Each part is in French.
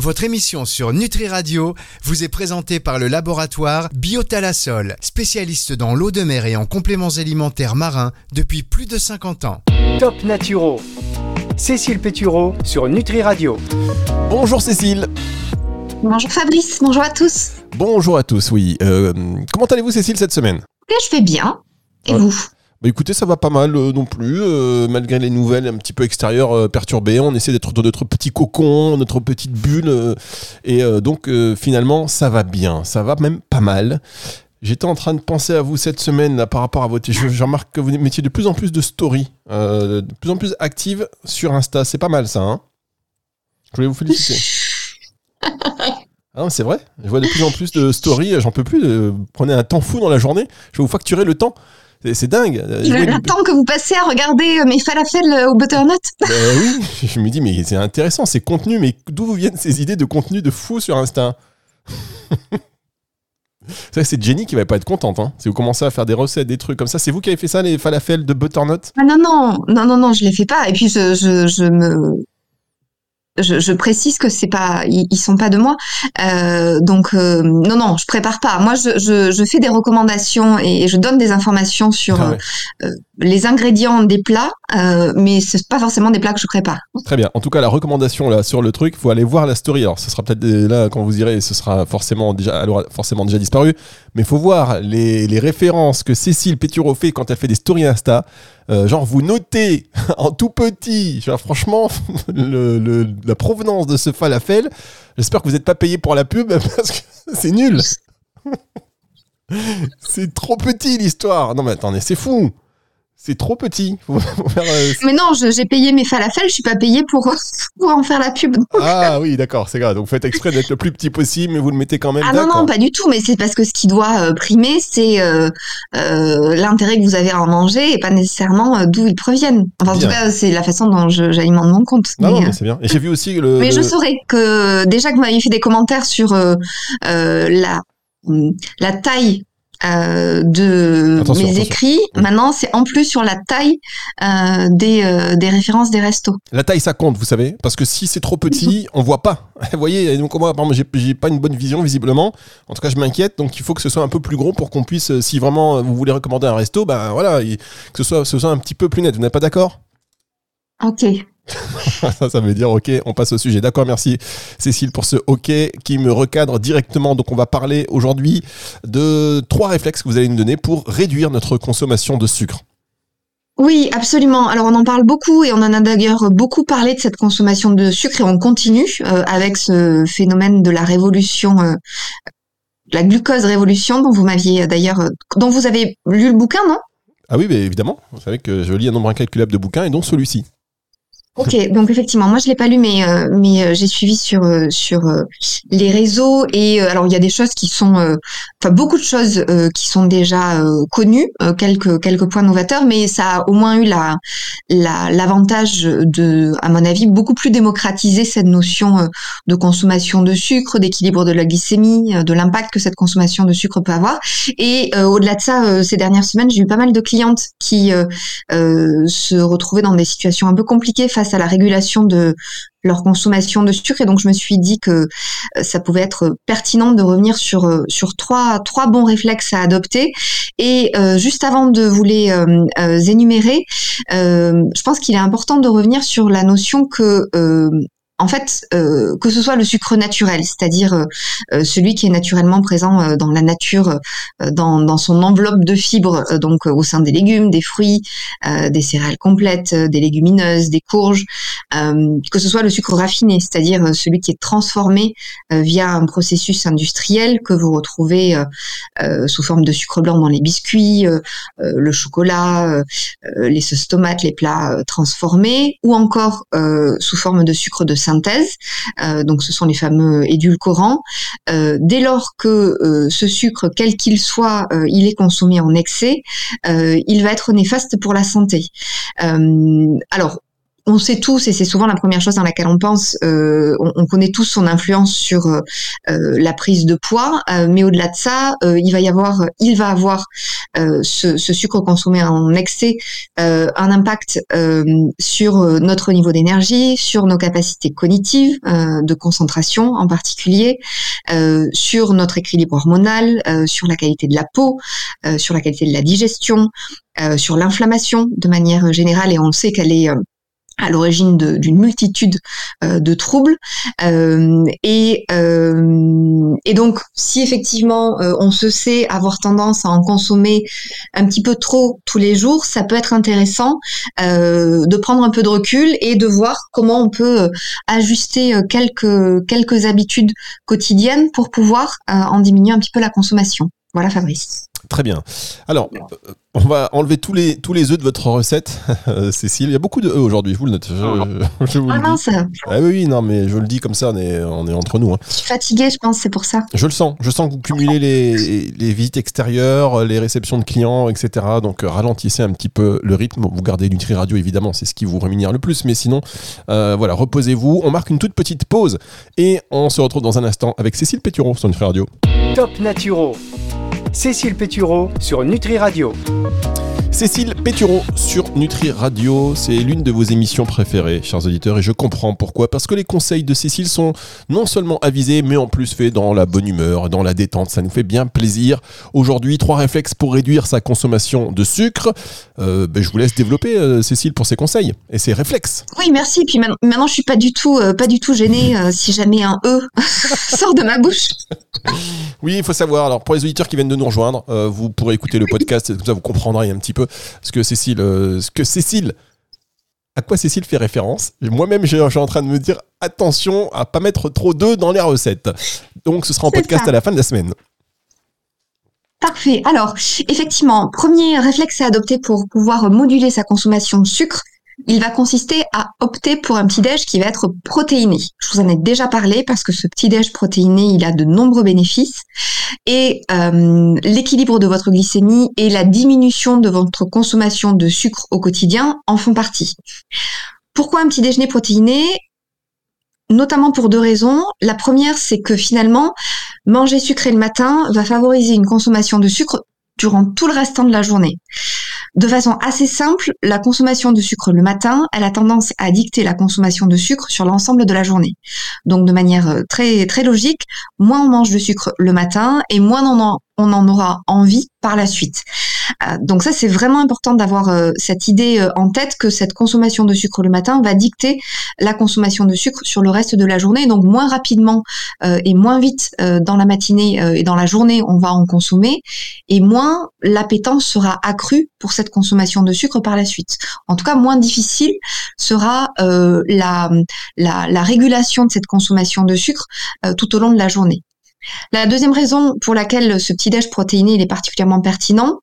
Votre émission sur Nutri Radio vous est présentée par le laboratoire Biotalasol, spécialiste dans l'eau de mer et en compléments alimentaires marins depuis plus de 50 ans. Top Naturo. Cécile Pétureau sur Nutri Radio. Bonjour Cécile. Bonjour Fabrice, bonjour à tous. Bonjour à tous, oui. Euh, comment allez-vous Cécile cette semaine? Je fais bien. Et Ouais. vous? Bah écoutez, ça va pas mal euh, non plus, euh, malgré les nouvelles un petit peu extérieures euh, perturbées. On essaie d'être dans notre petit cocon, notre petite bulle. et donc finalement, ça va bien. Ça va même pas mal. J'étais en train de penser à vous cette semaine par rapport à votre... Je, je remarque que vous mettiez de plus en plus de stories, de plus en plus actives sur Insta. C'est pas mal ça, hein Je voulais vous féliciter. Ah, c'est vrai, je vois de plus en plus de stories, j'en peux plus. prenez un temps fou dans la journée, je vais vous facturer le temps. C'est- dingue. Euh, Le, le temps que vous passez à regarder euh, mes falafels euh, au butternut Bah oui, je me dis, mais c'est intéressant, ces contenus, mais d'où vous viennent ces idées de contenu de fou sur Insta? C'est c'est Jenny qui va pas être contente. Hein. Si vous commencez à faire des recettes, des trucs comme ça, c'est vous qui avez fait ça, les falafels de butternut? Ah non, non, non, non, non, je les fais pas. Et puis je, je, je me... Je, je précise que c'est pas, ils, ils sont pas de moi, Euh, donc euh, non non, je prépare pas. Moi, je, je, je fais des recommandations et je donne des informations sur Ah ouais. euh, les ingrédients des plats, mais c'est pas forcément des plats que je prépare. Très bien. En tout cas, la recommandation là sur le truc, faut aller voir la story. Alors, ce sera peut-être là quand vous irez, ce sera forcément déjà, forcément déjà disparu. Mais faut voir les, les références que Cécile Pétureau fait quand elle fait des stories Insta. Euh, genre, vous notez en tout petit. Franchement, la provenance de ce falafel. J'espère que vous n'êtes pas payé pour la pub parce que c'est nul. c'est trop petit l'histoire. Non mais attendez, c'est fou. C'est trop petit. Faut- faut faire, euh, Mais non, j'ai payé mes falafels, je suis pas payée pour pour en faire la pub. Ah oui, d'accord, c'est grave. Donc vous faites exprès d'être le plus petit possible, mais vous le mettez quand même. Ah non, non, pas du tout, mais c'est parce que ce qui doit euh, primer, c'est euh, l'intérêt que vous avez à en manger et pas nécessairement d'où ils proviennent. Enfin, en tout cas, c'est la façon dont j'alimente mon compte. Non, non, mais, c'est bien. Et j'ai vu aussi le. mais je saurais que déjà que vous m'aviez fait des commentaires sur la, la taille euh, de Attention, mes attention. écrits, Oui. maintenant c'est en plus sur la taille euh, des, euh, des références des restos. La taille, ça compte, vous savez, parce que si c'est trop petit, on voit pas. Vous voyez, donc moi, j'ai- pas une bonne vision visiblement. En tout cas, je m'inquiète. Donc, il faut que ce soit un peu plus gros pour qu'on puisse, si vraiment vous voulez recommander un resto, ben voilà, il- que ce soit, ce soit un petit peu plus net. Vous n'êtes pas d'accord? Ok. Ça, ça veut dire OK, on passe au sujet. D'accord, merci Cécile pour ce OK qui me recadre directement. Donc, on va parler aujourd'hui de trois réflexes que vous allez nous donner pour réduire notre consommation de sucre. Oui, absolument. Alors on en parle beaucoup et on en a d'ailleurs beaucoup parlé de cette consommation de sucre et on continue euh, avec ce phénomène de la révolution, euh, la glucose révolution dont vous m'aviez euh, d'ailleurs, dont vous avez lu le bouquin, non? Ah oui, mais évidemment. Vous savez que je lis un nombre incalculable de bouquins et dont celui-ci. Ok, donc effectivement, moi je l'ai pas lu, mais euh, mais euh, j'ai suivi sur euh, sur euh, les réseaux et euh, alors il y a des choses qui sont, euh, enfin beaucoup de choses qui sont déjà connues, quelques quelques points novateurs, mais ça a au moins eu la la l'avantage de, à mon avis, beaucoup plus démocratiser cette notion de consommation de sucre, d'équilibre de la glycémie, de l'impact que cette consommation de sucre peut avoir. Et au-delà de ça, ces dernières semaines, j'ai eu pas mal de clientes qui se retrouvaient dans des situations un peu compliquées face à la régulation de leur consommation de sucre. Et donc je me suis dit que euh, ça pouvait être pertinent de revenir sur euh, sur trois trois bons réflexes à adopter. Et euh, juste avant de vous les énumérer je pense qu'il est important de revenir sur la notion que en fait, euh, que ce soit le sucre naturel, c'est-à-dire euh, euh, celui qui est naturellement présent dans la nature, dans, son enveloppe de fibres, donc au sein des légumes, des fruits, des céréales complètes, des légumineuses, des courges, que ce soit le sucre raffiné, c'est-à-dire celui qui est transformé via un processus industriel que vous retrouvez sous forme de sucre blanc dans les biscuits, le chocolat, les sauces tomates, les plats transformés, ou encore sous forme de sucre de Euh, donc ce sont les fameux édulcorants. Euh, dès lors que euh, ce sucre, quel qu'il soit, il est consommé en excès, il va être néfaste pour la santé. Alors on sait tous, et c'est souvent la première chose dans laquelle on pense, euh, on, connaît tous son influence sur euh, euh, la prise de poids, mais au-delà de ça, il va y avoir, il va avoir ce, sucre consommé en excès un impact sur notre niveau d'énergie, sur nos capacités cognitives, de concentration en particulier, sur notre équilibre hormonal, sur la qualité de la peau, sur la qualité de la digestion, sur l'inflammation de manière générale, et on sait qu'elle est à l'origine d'une multitude euh, de troubles. Euh, et, euh, et, donc, si effectivement on se sait avoir tendance à en consommer un petit peu trop tous les jours, ça peut être intéressant de prendre un peu de recul et de voir comment on peut ajuster quelques, quelques habitudes quotidiennes pour pouvoir en diminuer un petit peu la consommation. Voilà Fabrice. Très bien. Alors, euh, on va enlever tous les, tous les œufs de votre recette, Cécile. Il y a beaucoup de œufs aujourd'hui, je vous le note. Je, vous ah mince ah oui, non, mais je le dis comme ça, on est, on est entre nous. Hein. Je suis fatiguée, je pense, c'est pour ça. Je le sens. Je sens que vous cumulez les, les visites extérieures, les réceptions de clients, etc. Donc, euh, ralentissez un petit peu le rythme. Vous gardez Nutri Radio, évidemment, c'est ce qui vous rémunère le plus. Mais sinon, euh, voilà, reposez-vous. On marque une toute petite pause et on se retrouve dans un instant avec Cécile Pétureau sur Nutri Radio. Top Naturo Cécile Pétureau sur Nutri Radio. Cécile Pétureau sur Nutri Radio, c'est l'une de vos émissions préférées, chers auditeurs, et je comprends pourquoi. Parce que les conseils de Cécile sont non seulement avisés, mais en plus faits dans la bonne humeur, dans la détente. Ça nous fait bien plaisir. Aujourd'hui, trois réflexes pour réduire sa consommation de sucre. Euh, ben, je vous laisse développer, euh, Cécile, pour ces conseils et ces réflexes. Oui, merci. Puis maintenant, je suis pas du tout, euh, pas du tout gênée si jamais un E sort de ma bouche. Oui, il faut savoir. Alors, pour les auditeurs qui viennent de nous rejoindre, vous pourrez écouter le podcast, comme ça vous comprendrez un petit peu ce que Cécile, euh, ce que Cécile, à quoi Cécile fait référence. Moi-même, je suis en train de me dire attention à pas mettre trop d'œufs dans les recettes. Donc, ce sera en podcast à la fin de la semaine. Parfait. Alors, effectivement, premier réflexe à adopter pour pouvoir moduler sa consommation de sucre, il va consister à opter pour un petit-déj qui va être protéiné. Je vous en ai déjà parlé parce que ce petit-déj protéiné, il a de nombreux bénéfices et euh, l'équilibre de votre glycémie et la diminution de votre consommation de sucre au quotidien en font partie. Pourquoi un petit déjeuner protéiné? Notamment pour deux raisons. La première, c'est que finalement, manger sucré le matin va favoriser une consommation de sucre durant tout le restant de la journée. De façon assez simple, la consommation de sucre le matin, elle a tendance à dicter la consommation de sucre sur l'ensemble de la journée. Donc de manière euh, très très logique, moins on mange de sucre le matin et moins on en, on en aura envie par la suite. Euh, donc ça, c'est vraiment important d'avoir euh, cette idée euh, en tête que cette consommation de sucre le matin va dicter la consommation de sucre sur le reste de la journée. Donc moins rapidement et moins vite dans la matinée et dans la journée, on va en consommer et moins l'appétence sera accrue pour cette consommation de sucre par la suite. En tout cas, moins difficile sera la, la, la, régulation de cette consommation de sucre tout au long de la journée. La deuxième raison pour laquelle ce petit déj protéiné il est particulièrement pertinent,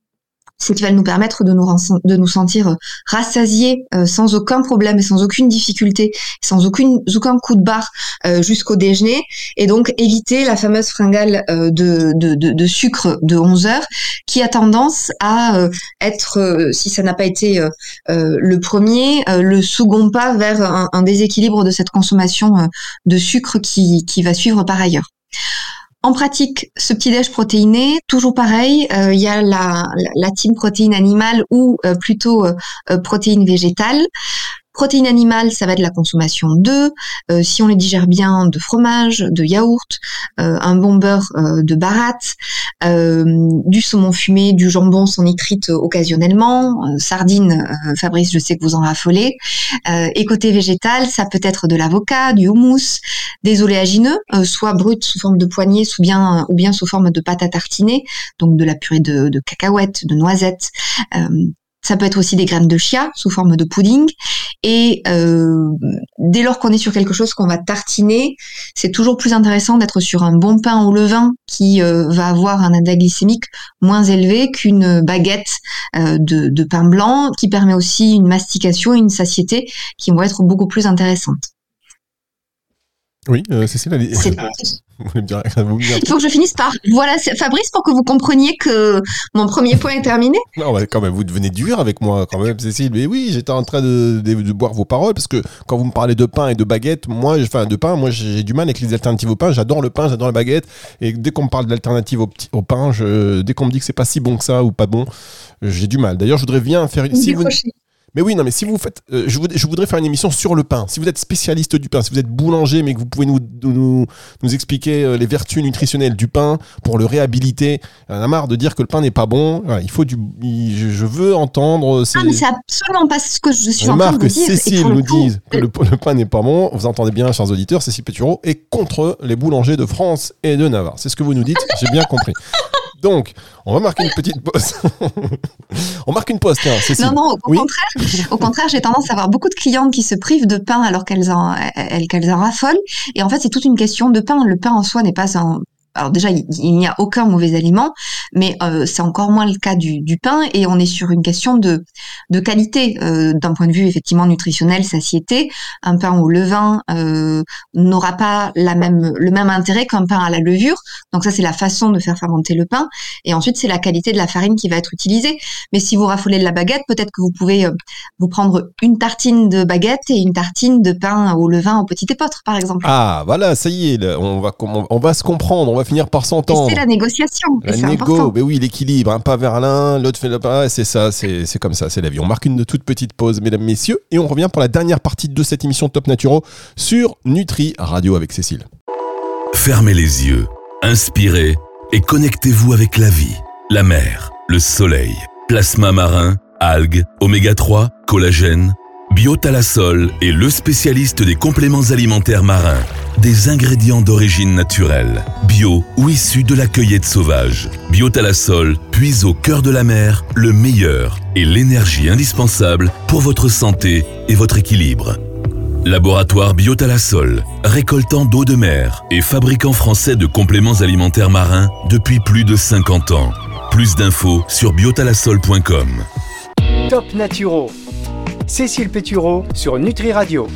c'est qu'il va nous permettre de nous, de nous sentir euh, rassasiés euh, sans aucun problème et sans aucune difficulté, sans aucune, aucun coup de barre euh, jusqu'au déjeuner, et donc éviter la fameuse fringale de, de, de, sucre de 11 heures qui a tendance à être, si ça n'a pas été le premier, le second pas vers un, un, déséquilibre de cette consommation de sucre qui, qui va suivre par ailleurs. En pratique, ce petit déj protéiné, toujours pareil, euh, il y a la, la, team protéine animale ou euh, plutôt euh, protéine végétale. Protéines animales, ça va être la consommation d'œufs, euh, si on les digère bien, de fromage, de yaourt, euh, un bon beurre euh, de baratte, du saumon fumé, du jambon sans nitrite occasionnellement, sardines, Fabrice, je sais que vous en raffolez. et côté végétal, ça peut être de l'avocat, du houmous, des oléagineux, soit bruts sous forme de poignée, ou bien, ou bien sous forme de pâte à tartiner, donc de la purée de, de cacahuètes, de noisettes, ça peut être aussi des graines de chia sous forme de pudding. Et euh, dès lors qu'on est sur quelque chose qu'on va tartiner, c'est toujours plus intéressant d'être sur un bon pain au levain qui euh, va avoir un index glycémique moins élevé qu'une baguette euh, de, pain blanc, qui permet aussi une mastication et une satiété qui vont être beaucoup plus intéressantes. Oui, euh, Cécile, allez. Vous me vous me Il faut que je finisse par. Voilà, Fabrice, pour que vous compreniez que mon premier point est terminé. Non, bah, quand même, vous devenez dur avec moi, quand même, Cécile. Mais oui, j'étais en train de, de- de boire vos paroles parce que quand vous me parlez de pain et de baguette, moi, enfin, de pain, moi, j'ai du mal avec les alternatives au pain. J'adore le pain, j'adore la baguette. Et dès qu'on me parle d'alternatives au, pain, je, dès qu'on me dit que c'est pas si bon que ça ou pas bon, j'ai du mal. D'ailleurs, je voudrais bien faire. Si vous. Mais oui, non, mais si vous faites, euh, je, voudrais, je voudrais faire une émission sur le pain. Si vous êtes spécialiste du pain, si vous êtes boulanger, mais que vous pouvez nous, nous, nous expliquer euh, les vertus nutritionnelles du pain pour le réhabiliter, on a marre de dire que le pain n'est pas bon. Voilà, il faut du, il- je, je veux entendre. euh, Ces... Ah, mais c'est absolument pas ce que je suis on en train marre de que dire. Cécile nous coup, dise que le, le pain n'est pas bon. Vous entendez bien, chers auditeurs, Cécile Pétureau est contre les boulangers de France et de Navarre. C'est ce que vous nous dites, j'ai bien compris. Donc, on va marquer une petite pause. on marque une pause, tiens, Cécile. Non, non, au Oui. contraire, au contraire, j'ai tendance à avoir beaucoup de clientes qui se privent de pain alors qu'elles en, elles, en raffolent. Et en fait, c'est toute une question de pain. Le pain en soi n'est pas un. Alors déjà, il, n'y a aucun mauvais aliment, mais euh, c'est encore moins le cas du, du pain. Et on est sur une question de, de qualité euh, d'un point de vue effectivement nutritionnel, satiété. Un pain au levain euh, n'aura pas la même, le même intérêt qu'un pain à la levure. Donc ça, c'est la façon de faire fermenter le pain. Et ensuite, c'est la qualité de la farine qui va être utilisée. Mais si vous raffolez de la baguette, peut-être que vous pouvez euh, vous prendre une tartine de baguette et une tartine de pain au levain au petit épeautre, par exemple. Ah, voilà, ça y est, on va, on va se comprendre, finir par s'entendre. c'est la négociation. Et La c'est négo, important. mais oui, l'équilibre, un pas vers l'un, l'autre fait le pas, c'est ça, c'est c'est comme ça, c'est la vie. On marque une toute petite pause, mesdames, messieurs, et on revient pour la dernière partie de cette émission Top Naturo sur Nutri Radio avec Cécile. Fermez les yeux, inspirez et connectez-vous avec la vie, la mer, le soleil, plasma marin, algues, oméga 3, collagène. Biotalasol est le spécialiste des compléments alimentaires marins, des ingrédients d'origine naturelle, bio ou issus de la cueillette sauvage. Biotalasol puise au cœur de la mer le meilleur et l'énergie indispensable pour votre santé et votre équilibre. Laboratoire Biotalasol, récoltant d'eau de mer et fabricant français de compléments alimentaires marins depuis plus de 50 ans. Plus d'infos sur biotalasol.com. Top Naturo. Cécile Pétureau sur Nutri Radio.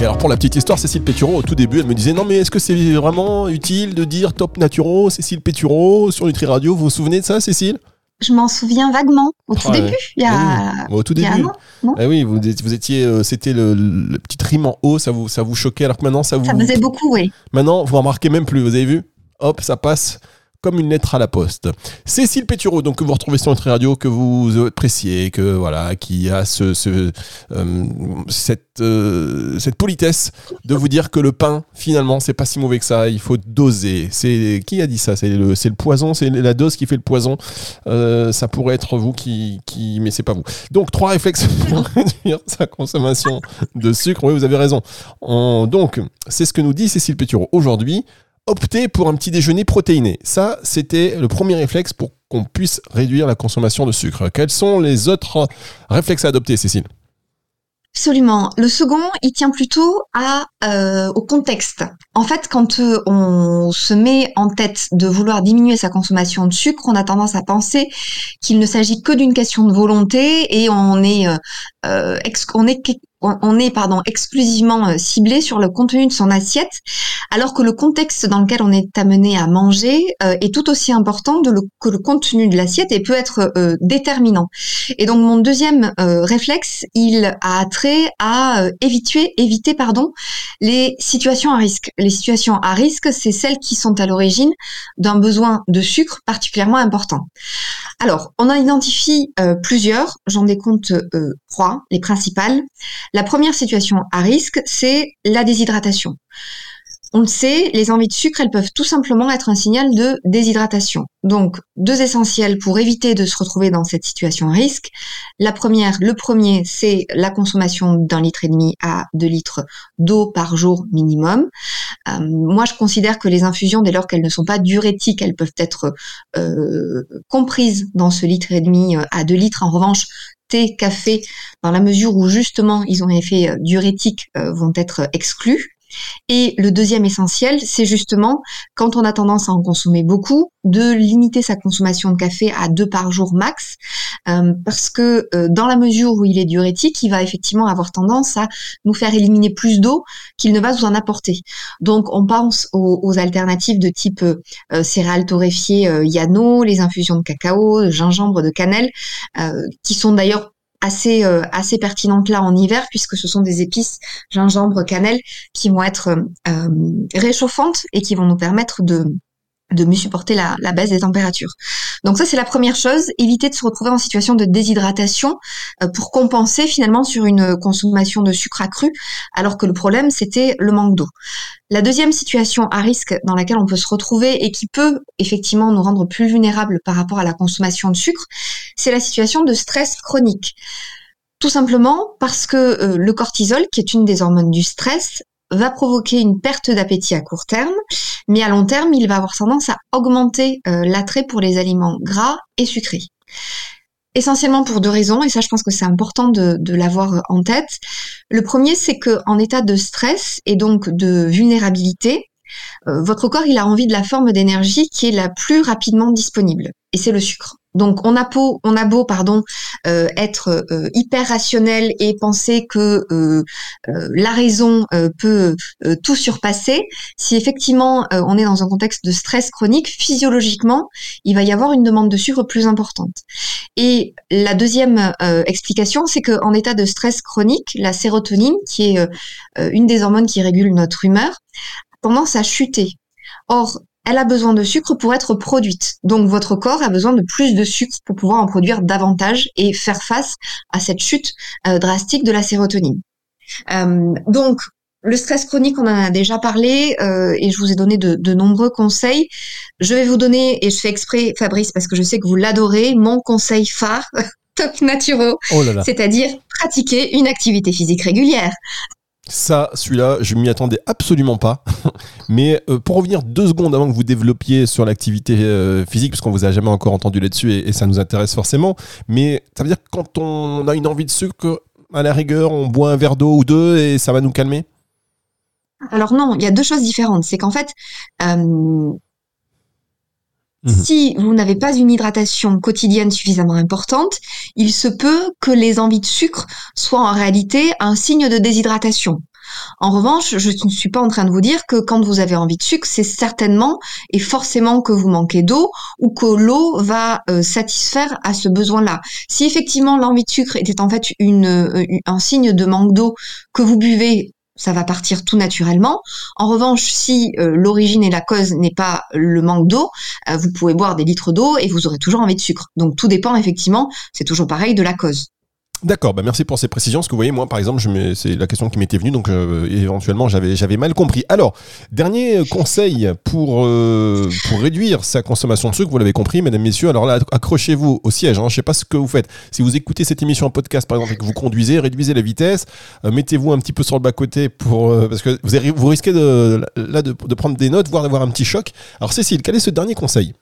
Et alors pour la petite histoire, Cécile Pétureau, au tout début, elle me disait non mais est-ce que c'est vraiment utile de dire Top Naturo, Cécile Pétureau sur Nutri Radio? Vous vous souvenez de ça, Cécile? Je m'en souviens vaguement au tout Ah ouais. début. Il y a, oui, Au tout il y a début. un an. non? Ah oui, vous, étiez- vous étiez, euh, c'était le, le petit rime en haut, ça vous, ça vous choquait, alors que maintenant ça vous, Ça faisait beaucoup, oui. Maintenant, vous remarquez même plus, vous avez vu? Hop, ça passe comme une lettre à la poste. Cécile Pétureau, donc que vous retrouvez sur notre radio, que vous appréciez, que voilà, qui a ce, ce, euh, cette, euh, cette politesse de vous dire que le pain, finalement, c'est pas si mauvais que ça. Il faut doser. C'est qui a dit ça? C'est le, poison, c'est la dose qui fait le poison? Euh, ça pourrait être vous qui, qui, mais c'est pas vous. Donc trois réflexes pour réduire sa consommation de sucre. Oui, vous avez raison. On- donc, c'est ce que nous dit Cécile Pétureau aujourd'hui opter pour un petit déjeuner protéiné. Ça, c'était le premier réflexe pour qu'on puisse réduire la consommation de sucre. Quels sont les autres réflexes à adopter, Cécile? Absolument. Le second, il tient plutôt euh, au contexte. En fait, quand euh, on se met en tête de vouloir diminuer sa consommation de sucre, on a tendance à penser qu'il ne s'agit que d'une question de volonté et on est euh, on est on est pardon exclusivement euh, ciblé sur le contenu de son assiette, alors que le contexte dans lequel on est amené à manger euh, est tout aussi important de le- que le contenu de l'assiette et peut être euh, déterminant. Et donc mon deuxième euh, réflexe, il a trait à euh, éviter, éviter pardon, les situations à risque. Les situations à risque, c'est celles qui sont à l'origine d'un besoin de sucre particulièrement important. Alors, on en identifie euh, plusieurs, j'en décompte trois, les principales. La première situation à risque, c'est la déshydratation. On le sait, les envies de sucre, elles peuvent tout simplement être un signal de déshydratation. Donc, deux essentiels pour éviter de se retrouver dans cette situation à risque. La première, le premier, c'est la consommation d'un litre et demi à deux litres d'eau par jour minimum. Euh, moi, je considère que les infusions, dès lors qu'elles ne sont pas diurétiques, elles peuvent être euh, comprises dans ce litre et demi euh, à deux litres. En revanche, thé, café, dans la mesure où justement ils ont un effet euh, diurétique, euh, vont être exclus. Et le deuxième essentiel, c'est justement quand on a tendance à en consommer beaucoup, de limiter sa consommation de café à deux par jour max, euh, parce que euh, dans la mesure où il est diurétique, il va effectivement avoir tendance à nous faire éliminer plus d'eau qu'il ne va vous en apporter. Donc on pense aux, alternatives de type euh, céréales torréfiées Yano, les infusions de cacao, de gingembre, de cannelle, qui sont d'ailleurs assez euh, assez pertinente là en hiver puisque ce sont des épices gingembre cannelle qui vont être euh, réchauffantes et qui vont nous permettre de de mieux supporter la, la, baisse des températures. Donc ça c'est la première chose, éviter de se retrouver en situation de déshydratation euh, pour compenser finalement sur une consommation de sucre accru, alors que le problème c'était le manque d'eau. La deuxième situation à risque dans laquelle on peut se retrouver et qui peut effectivement nous rendre plus vulnérables par rapport à la consommation de sucre, c'est la situation de stress chronique. Tout simplement parce que euh, le cortisol, qui est une des hormones du stress, va provoquer une perte d'appétit à court terme, mais à long terme, il va avoir tendance à augmenter euh, l'attrait pour les aliments gras et sucrés. Essentiellement pour deux raisons, et ça je pense que c'est important de, l'avoir en tête. Le premier, c'est qu'en état de stress et donc de vulnérabilité, euh, votre corps il a envie de la forme d'énergie qui est la plus rapidement disponible, et c'est le sucre. Donc on a beau, pardon, euh, être euh, hyper rationnel et penser que euh, la raison peut tout surpasser. Si effectivement on est dans un contexte de stress chronique, physiologiquement, il va y avoir une demande de sucre plus importante. Et la deuxième explication, c'est qu'en état de stress chronique, la sérotonine, qui est une des hormones qui régule notre humeur, a tendance à chuter. Or, elle a besoin de sucre pour être produite. Donc votre corps a besoin de plus de sucre pour pouvoir en produire davantage et faire face à cette chute euh, drastique de la sérotonine. Euh, donc le stress chronique, on en a déjà parlé euh, et je vous ai donné de, de, nombreux conseils. Je vais vous donner, et je fais exprès Fabrice parce que je sais que vous l'adorez, mon conseil phare, top naturaux, oh c'est-à-dire pratiquer une activité physique régulière. Ça, celui-là, je m'y attendais absolument pas. Mais euh, pour revenir deux secondes avant que vous développiez sur l'activité euh, physique, parce qu'on vous a jamais encore entendu là-dessus et, ça nous intéresse forcément. Mais ça veut dire que quand on a une envie de sucre, à la rigueur, on boit un verre d'eau ou deux et ça va nous calmer? Alors non, il y a deux choses différentes. C'est qu'en fait, euh, mhm. Si vous n'avez pas une hydratation quotidienne suffisamment importante, il se peut que les envies de sucre soient en réalité un signe de déshydratation. En revanche, je ne suis pas en train de vous dire que quand vous avez envie de sucre, c'est certainement et forcément que vous manquez d'eau ou que l'eau va euh, satisfaire à ce besoin-là. Si effectivement l'envie de sucre était en fait euh, un signe de manque d'eau que vous buvez ça va partir tout naturellement. En revanche, si euh, l'origine et la cause n'est pas le manque d'eau, vous pouvez boire des litres d'eau et vous aurez toujours envie de sucre. Donc tout dépend effectivement, c'est toujours pareil, de la cause. D'accord, bah merci pour ces précisions. Parce que vous voyez, moi, par exemple, c'est la question qui m'était venue, donc euh, éventuellement, j'avais, mal compris. Alors, dernier conseil pour, euh, pour réduire sa consommation de sucre, vous l'avez compris, mesdames, messieurs. Alors là, accrochez-vous au siège. Hein, je ne sais pas ce que vous faites. Si vous écoutez cette émission en podcast, par exemple, et que vous conduisez, réduisez la vitesse, euh, mettez-vous un petit peu sur le bas-côté pour, parce que vous, vous risquez de, là, de, de prendre des notes, voire d'avoir un petit choc. Alors, Cécile, quel est ce dernier conseil?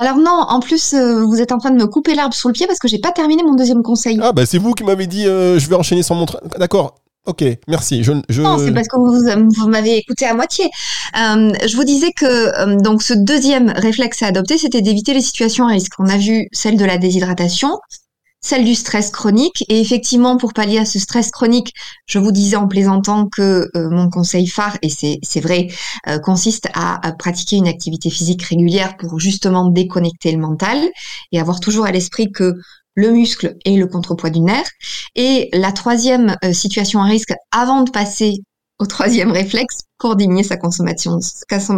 Alors non, en plus, euh, vous êtes en train de me couper l'arbre sous le pied parce que j'ai pas terminé mon deuxième conseil. Ah bah c'est vous qui m'avez dit euh, je vais enchaîner sans montrer. D'accord. Ok, merci. Je, Non, c'est parce que vous, m'avez écouté à moitié. Euh, je vous disais que donc ce deuxième réflexe à adopter, c'était d'éviter les situations à risque. On a vu celle de la déshydratation, celle du stress chronique. Et effectivement, pour pallier à ce stress chronique, je vous disais en plaisantant que euh, mon conseil phare, et c'est vrai, euh, consiste à, pratiquer une activité physique régulière pour justement déconnecter le mental et avoir toujours à l'esprit que le muscle est le contrepoids du nerf. Et la troisième euh, situation à risque, avant de passer au troisième réflexe pour diminuer sa consommation.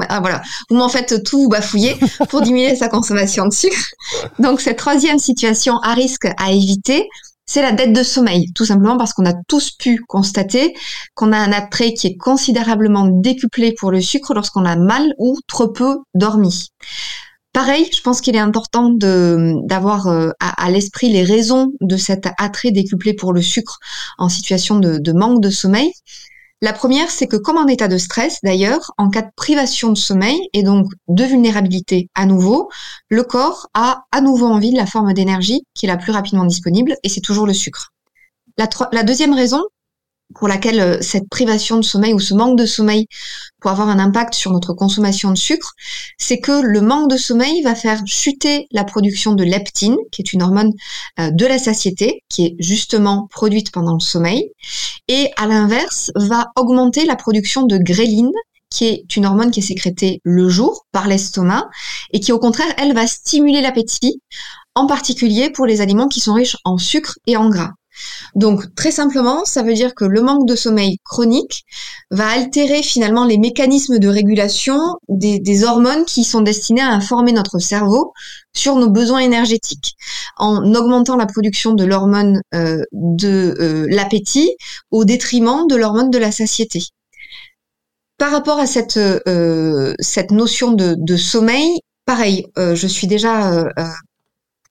Ah, voilà, vous m'en faites tout bafouiller pour diminuer sa consommation de sucre. Donc cette troisième situation à risque à éviter, c'est la dette de sommeil, tout simplement parce qu'on a tous pu constater qu'on a un attrait qui est considérablement décuplé pour le sucre lorsqu'on a mal ou trop peu dormi. Pareil, je pense qu'il est important de d'avoir euh, à, l'esprit les raisons de cet attrait décuplé pour le sucre en situation de manque de sommeil. La première, c'est que comme en état de stress, d'ailleurs, en cas de privation de sommeil et donc de vulnérabilité à nouveau, le corps a à nouveau envie de la forme d'énergie qui est la plus rapidement disponible et c'est toujours le sucre. La, deuxième raison, pour laquelle euh, cette privation de sommeil ou ce manque de sommeil peut avoir un impact sur notre consommation de sucre, c'est que le manque de sommeil va faire chuter la production de leptine, qui est une hormone euh, de la satiété, qui est justement produite pendant le sommeil, et à l'inverse, va augmenter la production de gréline, qui est une hormone qui est sécrétée le jour par l'estomac, et qui au contraire, elle va stimuler l'appétit, en particulier pour les aliments qui sont riches en sucre et en gras. Donc très simplement, ça veut dire que le manque de sommeil chronique va altérer finalement les mécanismes de régulation des, hormones qui sont destinées à informer notre cerveau sur nos besoins énergétiques, en augmentant la production de l'hormone euh, de euh, l'appétit au détriment de l'hormone de la satiété. Par rapport à cette, euh, cette notion de, de sommeil, pareil, je suis déjà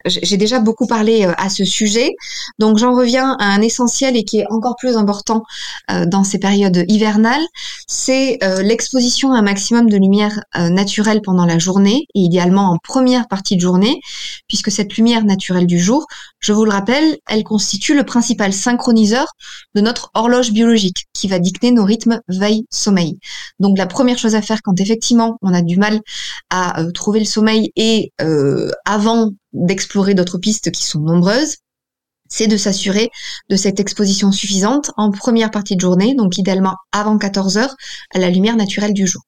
j'ai déjà beaucoup parlé euh, à ce sujet, donc j'en reviens à un essentiel et qui est encore plus important euh, dans ces périodes hivernales, c'est euh, l'exposition à un maximum de lumière naturelle pendant la journée, et idéalement en première partie de journée, puisque cette lumière naturelle du jour, je vous le rappelle, elle constitue le principal synchroniseur de notre horloge biologique, qui va dicter nos rythmes veille-sommeil. Donc la première chose à faire quand effectivement on a du mal à trouver le sommeil et avant d'explorer d'autres pistes qui sont nombreuses, c'est de s'assurer de cette exposition suffisante en première partie de journée, donc idéalement avant 14 heures, à la lumière naturelle du jour.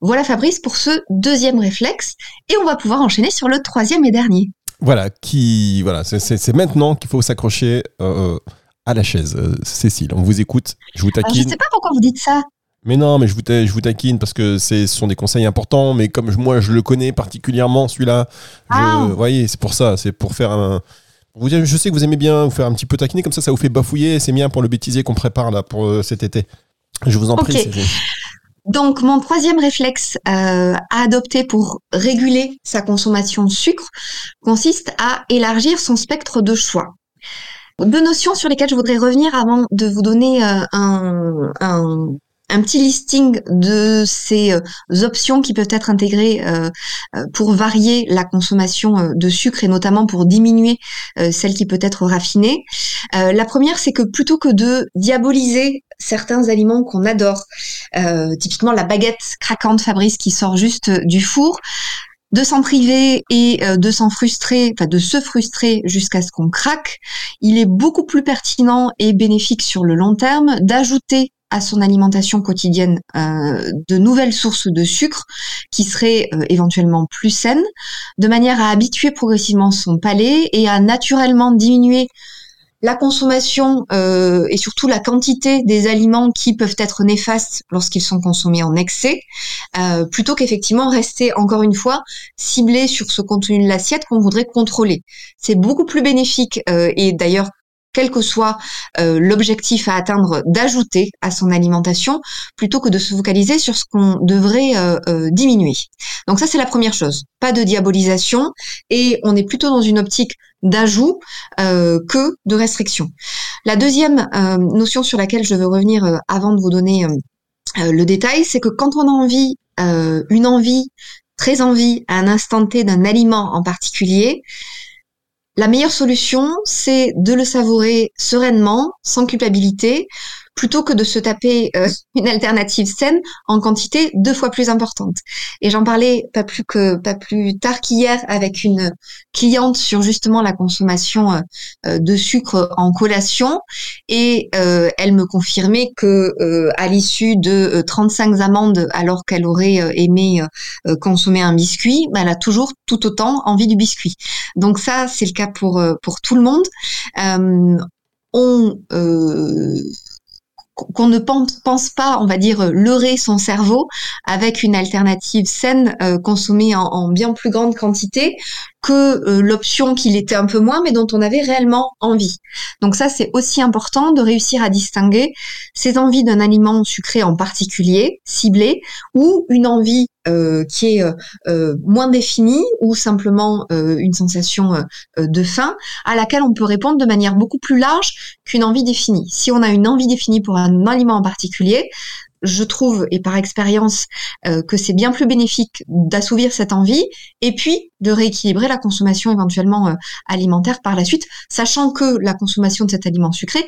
Voilà Fabrice pour ce deuxième réflexe, et on va pouvoir enchaîner sur le troisième et dernier. Voilà, qui, voilà, c'est maintenant qu'il faut s'accrocher euh, à la chaise. Euh, Cécile, on vous écoute, je vous taquine. je ne sais pas pourquoi vous dites ça. Mais non, mais je vous, je vous taquine parce que ce sont des conseils importants, mais comme moi je le connais particulièrement, celui-là, ah. vous voyez, c'est pour ça, c'est pour faire un. Vous, je sais que vous aimez bien vous faire un petit peu taquiner, comme ça, ça vous fait bafouiller, c'est bien pour le bêtisier qu'on prépare là pour euh, cet été. Je vous en prie. Donc, mon troisième réflexe euh, à adopter pour réguler sa consommation de sucre consiste à élargir son spectre de choix. Deux notions sur lesquelles je voudrais revenir avant de vous donner euh, un, un, un petit listing de ces euh, options qui peuvent être intégrées euh, euh, pour varier la consommation de sucre et notamment pour diminuer celle qui peut être raffinée. la première, c'est que plutôt que de diaboliser certains aliments qu'on adore, typiquement la baguette craquante Fabrice qui sort juste du four, de s'en priver et de s'en frustrer, enfin de se frustrer jusqu'à ce qu'on craque, il est beaucoup plus pertinent et bénéfique sur le long terme d'ajouter à son alimentation quotidienne euh, de nouvelles sources de sucre qui seraient euh, éventuellement plus saines, de manière à habituer progressivement son palais et à naturellement diminuer la consommation euh, et surtout la quantité des aliments qui peuvent être néfastes lorsqu'ils sont consommés en excès, plutôt qu'effectivement rester encore une fois ciblé sur ce contenu de l'assiette qu'on voudrait contrôler. C'est beaucoup plus bénéfique et d'ailleurs quel que soit euh, l'objectif à atteindre, d'ajouter à son alimentation plutôt que de se focaliser sur ce qu'on devrait euh, euh, diminuer. Donc ça, c'est la première chose. Pas de diabolisation et on est plutôt dans une optique d'ajout que de restriction. La deuxième notion sur laquelle je veux revenir avant de vous donner le détail, c'est que quand on a envie, une envie, très envie à un instant T d'un aliment en particulier, la meilleure solution, c'est de le savourer sereinement, sans culpabilité, plutôt que de se taper euh, une alternative saine en quantité deux fois plus importante. Et j'en parlais pas plus que pas plus tard qu'hier avec une cliente sur justement la consommation euh, euh, de sucre en collation et elle me confirmait que à l'issue de 35 amandes alors qu'elle aurait aimé consommer un biscuit, bah, elle a toujours tout autant envie du biscuit. Donc ça c'est le cas pour pour tout le monde. on qu'on ne pense pas, on va dire, leurrer son cerveau avec une alternative saine euh, consommée en, bien plus grande quantité que euh, l'option qu'il était un peu moins, mais dont on avait réellement envie. Donc ça, c'est aussi important de réussir à distinguer ses envies d'un aliment sucré en particulier, ciblé, ou une envie euh, qui est moins définie, ou simplement une sensation de faim, à laquelle on peut répondre de manière beaucoup plus large qu'une envie définie. Si on a une envie définie pour un aliment en particulier, je trouve, et par expérience, euh, que c'est bien plus bénéfique d'assouvir cette envie et puis de rééquilibrer la consommation éventuellement euh, alimentaire par la suite, sachant que la consommation de cet aliment sucré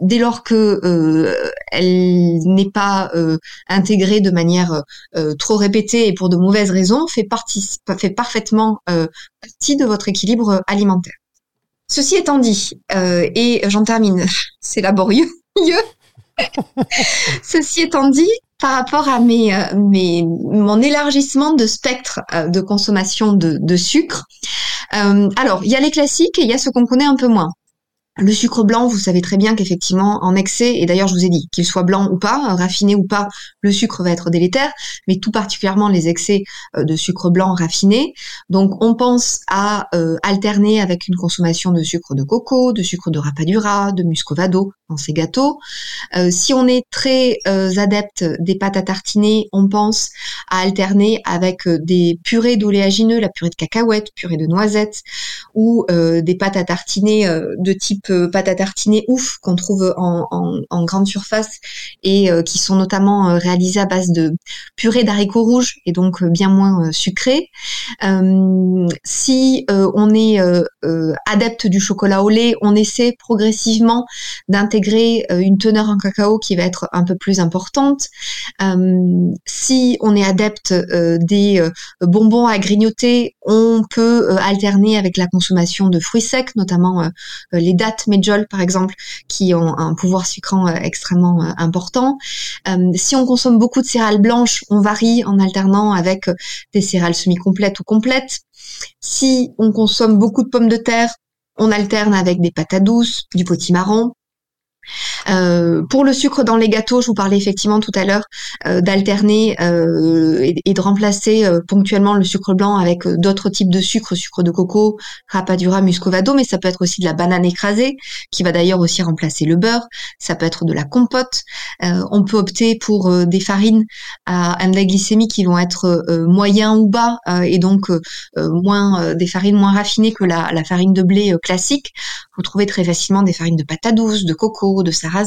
dès lors que elle n'est pas intégrée de manière trop répétée et pour de mauvaises raisons, fait, partie, fait parfaitement partie de votre équilibre alimentaire. Ceci étant dit, et j'en termine, c'est laborieux. Ceci étant dit, par rapport à mes, euh, mes, mon élargissement de spectre euh, de consommation de, sucre, euh, alors il y a les classiques et il y a ce qu'on connaît un peu moins. Le sucre blanc, vous savez très bien qu'effectivement, en excès, et d'ailleurs je vous ai dit, qu'il soit blanc ou pas, raffiné ou pas, le sucre va être délétère, mais tout particulièrement les excès euh, de sucre blanc raffiné. Donc on pense à euh, alterner avec une consommation de sucre de coco, de sucre de rapadura, de muscovado dans ces gâteaux. Euh, si on est très adepte des pâtes à tartiner, on pense à alterner avec des purées d'oléagineux, la purée de cacahuètes, purée de noisettes, ou des pâtes à tartiner de type pâte à tartiner ouf qu'on trouve en, grande surface et euh, qui sont notamment euh, réalisées à base de purée d'haricots rouges et donc euh, bien moins sucré. si on est adepte du chocolat au lait, on essaie progressivement d'intégrer une teneur en cacao qui va être un peu plus importante. si on est adepte des bonbons à grignoter, on peut alterner avec la consommation de fruits secs, notamment les dattes Par exemple, qui ont un pouvoir sucrant euh, extrêmement euh, important. Euh, si on consomme beaucoup de céréales blanches, on varie en alternant avec des céréales semi-complètes ou complètes. Si on consomme beaucoup de pommes de terre, on alterne avec des patates douces, du potimarron. Euh, pour le sucre dans les gâteaux, je vous parlais effectivement tout à l'heure euh, d'alterner euh, et, de remplacer ponctuellement le sucre blanc avec d'autres types de sucre, sucre de coco, rapadura, muscovado, mais ça peut être aussi de la banane écrasée, qui va d'ailleurs aussi remplacer le beurre. Ça peut être de la compote. on peut opter pour des farines à index glycémique qui vont être moyens ou bas et donc moins des farines moins raffinées que la, la farine de blé classique. Vous trouvez très facilement des farines de patates douces, de coco, de sarrasin,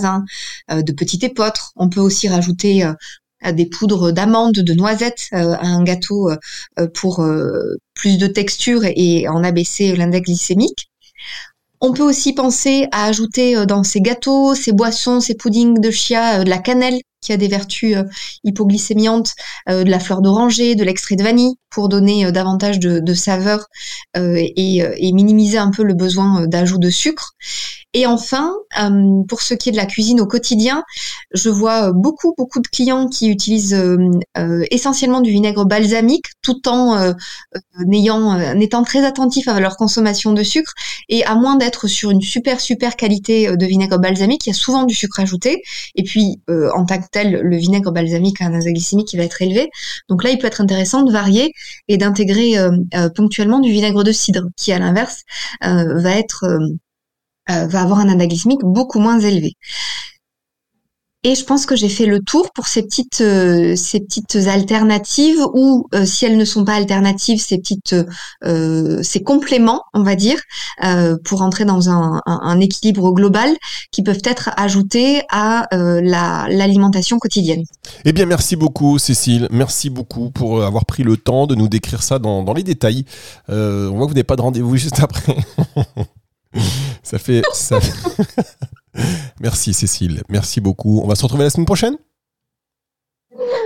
euh, de petits épeautres. On peut aussi rajouter euh, des poudres d'amandes, de noisettes euh, à un gâteau pour plus de texture et en abaisser l'index glycémique. On peut aussi penser à ajouter dans ces gâteaux, ces boissons, ces puddings de chia, de la cannelle qui a des vertus hypoglycémiantes, de la fleur d'oranger, de l'extrait de vanille pour donner davantage de, saveur et, minimiser un peu le besoin d'ajout de sucre. Et enfin, euh, pour ce qui est de la cuisine au quotidien, je vois beaucoup, beaucoup de clients qui utilisent euh, euh, essentiellement du vinaigre balsamique tout en n'ayant, étant très attentifs à leur consommation de sucre. Et à moins d'être sur une super, super qualité de vinaigre balsamique, il y a souvent du sucre ajouté. Et puis, en tant que tel, le vinaigre balsamique a un index qui va être élevé. Donc là, il peut être intéressant de varier et d'intégrer ponctuellement du vinaigre de cidre, qui à l'inverse va être euh, va avoir un glycémique beaucoup moins élevé. Et je pense que j'ai fait le tour pour ces petites, euh, ces petites alternatives ou euh, si elles ne sont pas alternatives, ces petites, ces compléments, on va dire, pour entrer dans un, équilibre global qui peuvent être ajoutés à l'alimentation quotidienne. Eh bien, merci beaucoup, Cécile. Merci beaucoup pour avoir pris le temps de nous décrire ça dans les détails. on voit que vous n'avez pas de rendez-vous juste après. ça fait. Ça... merci Cécile, merci beaucoup. On va se retrouver la semaine prochaine?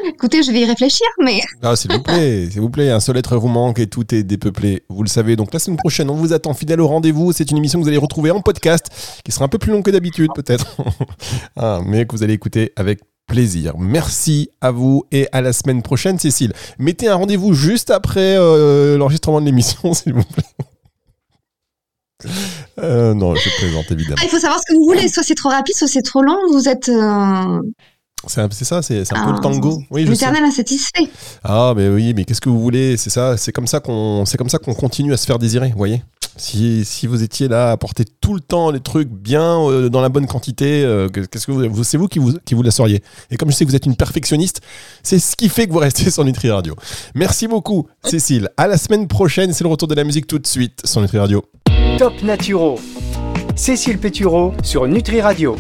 Écoutez, je vais y réfléchir, mais. Ah, s'il vous plaît, s'il vous plaît, un seul être vous manque et tout est dépeuplé. Vous le savez. Donc la semaine prochaine, on vous attend fidèle au rendez-vous. C'est une émission que vous allez retrouver en podcast, qui sera un peu plus long que d'habitude, peut-être, ah, mais que vous allez écouter avec plaisir. Merci à vous et à la semaine prochaine, Cécile. Mettez un rendez-vous juste après euh, l'enregistrement de l'émission, s'il vous plaît. Euh, non, je présente évidemment. Ah, il faut savoir ce que vous voulez. Soit c'est trop rapide, soit c'est trop long. Vous êtes. Euh, c'est ça, c'est un peu le tango. Oui, L'éternel insatisfait. Ah, mais oui, mais qu'est-ce que vous voulez? C'est ça, c'est comme ça qu'on, c'est comme ça qu'on continue à se faire désirer. Vous voyez? Si, si, vous étiez là à porter tout le temps les trucs bien euh, dans la bonne quantité, qu'est-ce que vous, c'est vous qui vous qui vous la sauriez. Et comme je sais que vous êtes une perfectionniste, c'est ce qui fait que vous restez sur Nutri Radio. Merci beaucoup, Cécile. À la semaine prochaine. C'est le retour de la musique tout de suite sur Nutri Radio. Top Naturo. Cécile Pétureau sur Nutri Radio.